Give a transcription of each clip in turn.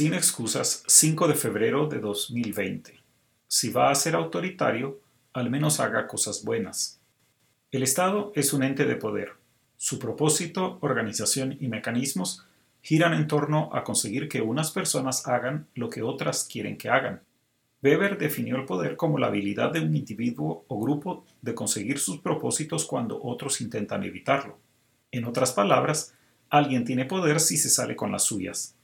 Sin excusas, 5 de febrero de 2020. Si va a ser autoritario, al menos haga cosas buenas. El Estado es un ente de poder. Su propósito, organización y mecanismos giran en torno a conseguir que unas personas hagan lo que otras quieren que hagan. Weber definió el poder como la habilidad de un individuo o grupo de conseguir sus propósitos cuando otros intentan evitarlo. En otras palabras, alguien tiene poder si se sale con las suyas.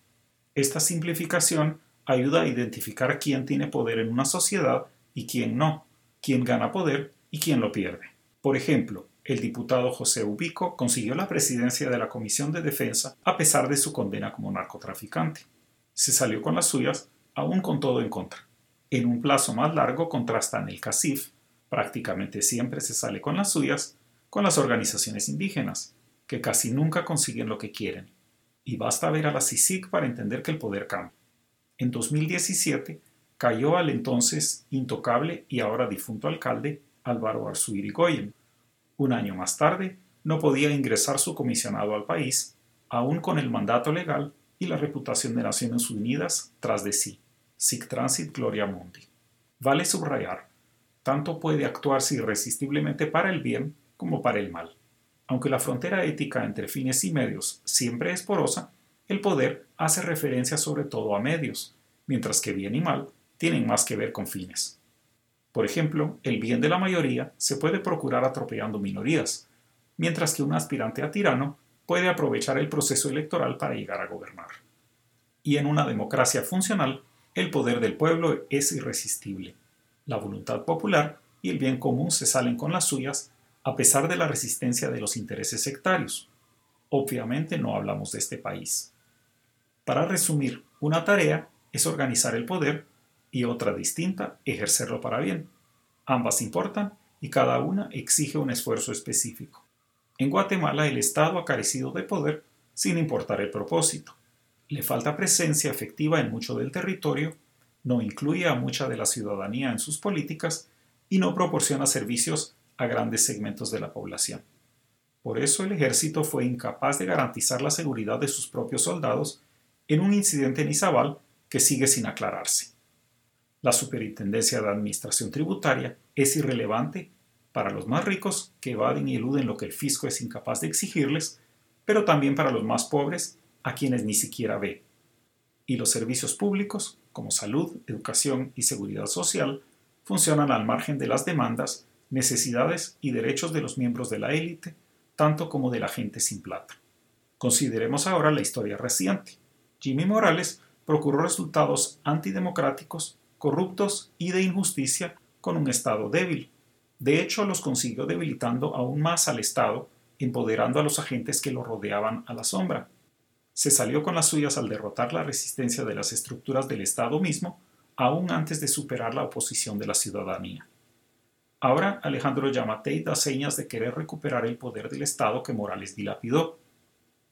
Esta simplificación ayuda a identificar quién tiene poder en una sociedad y quién no, quién gana poder y quién lo pierde. Por ejemplo, el diputado José Ubico consiguió la presidencia de la Comisión de Defensa a pesar de su condena como narcotraficante. Se salió con las suyas, aún con todo en contra. En un plazo más largo contrastan el CACIF, prácticamente siempre se sale con las suyas, con las organizaciones indígenas, que casi nunca consiguen lo que quieren y basta ver a la CICIG para entender que el poder cambia. En 2017 cayó al entonces intocable y ahora difunto alcalde Álvaro Arzúirigoyen. Un año más tarde no podía ingresar su comisionado al país, aún con el mandato legal y la reputación de Naciones Unidas tras de sí, SIC Transit Gloria Mundi. Vale subrayar, tanto puede actuarse irresistiblemente para el bien como para el mal. Aunque la frontera ética entre fines y medios siempre es porosa, el poder hace referencia sobre todo a medios, mientras que bien y mal tienen más que ver con fines. Por ejemplo, el bien de la mayoría se puede procurar atropellando minorías, mientras que un aspirante a tirano puede aprovechar el proceso electoral para llegar a gobernar. Y en una democracia funcional, el poder del pueblo es irresistible. La voluntad popular y el bien común se salen con las suyas a pesar de la resistencia de los intereses sectarios. Obviamente no hablamos de este país. Para resumir, una tarea es organizar el poder y otra distinta, ejercerlo para bien. Ambas importan y cada una exige un esfuerzo específico. En Guatemala el Estado ha carecido de poder sin importar el propósito. Le falta presencia efectiva en mucho del territorio, no incluye a mucha de la ciudadanía en sus políticas y no proporciona servicios a grandes segmentos de la población. Por eso el ejército fue incapaz de garantizar la seguridad de sus propios soldados en un incidente en Izabal que sigue sin aclararse. La Superintendencia de Administración Tributaria es irrelevante para los más ricos que evaden y eluden lo que el fisco es incapaz de exigirles, pero también para los más pobres, a quienes ni siquiera ve. Y los servicios públicos, como salud, educación y seguridad social, funcionan al margen de las demandas necesidades y derechos de los miembros de la élite, tanto como de la gente sin plata. Consideremos ahora la historia reciente. Jimmy Morales procuró resultados antidemocráticos, corruptos y de injusticia con un Estado débil. De hecho, los consiguió debilitando aún más al Estado, empoderando a los agentes que lo rodeaban a la sombra. Se salió con las suyas al derrotar la resistencia de las estructuras del Estado mismo, aún antes de superar la oposición de la ciudadanía. Ahora Alejandro Yamatei da señas de querer recuperar el poder del Estado que Morales dilapidó.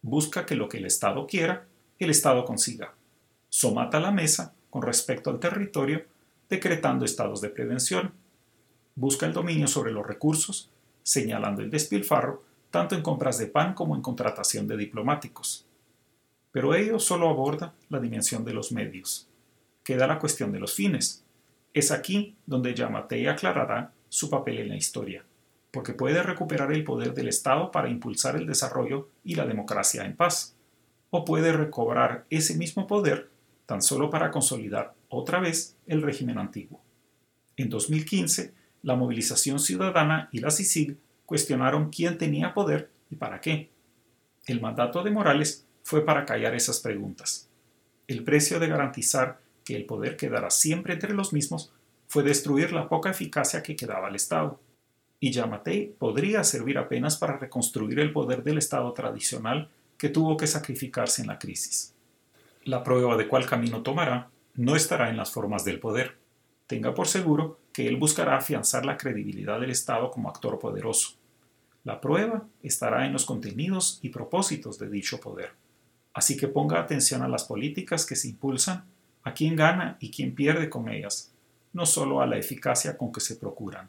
Busca que lo que el Estado quiera, el Estado consiga. Somata la mesa con respecto al territorio, decretando estados de prevención. Busca el dominio sobre los recursos, señalando el despilfarro tanto en compras de pan como en contratación de diplomáticos. Pero ello solo aborda la dimensión de los medios. Queda la cuestión de los fines. Es aquí donde Yamatei aclarará su papel en la historia, porque puede recuperar el poder del Estado para impulsar el desarrollo y la democracia en paz, o puede recobrar ese mismo poder tan solo para consolidar otra vez el régimen antiguo. En 2015, la movilización ciudadana y la CICIG cuestionaron quién tenía poder y para qué. El mandato de Morales fue para callar esas preguntas. El precio de garantizar que el poder quedara siempre entre los mismos fue destruir la poca eficacia que quedaba al Estado. Y Yamatei podría servir apenas para reconstruir el poder del Estado tradicional que tuvo que sacrificarse en la crisis. La prueba de cuál camino tomará no estará en las formas del poder. Tenga por seguro que él buscará afianzar la credibilidad del Estado como actor poderoso. La prueba estará en los contenidos y propósitos de dicho poder. Así que ponga atención a las políticas que se impulsan, a quién gana y quién pierde con ellas, no solo a la eficacia con que se procuran.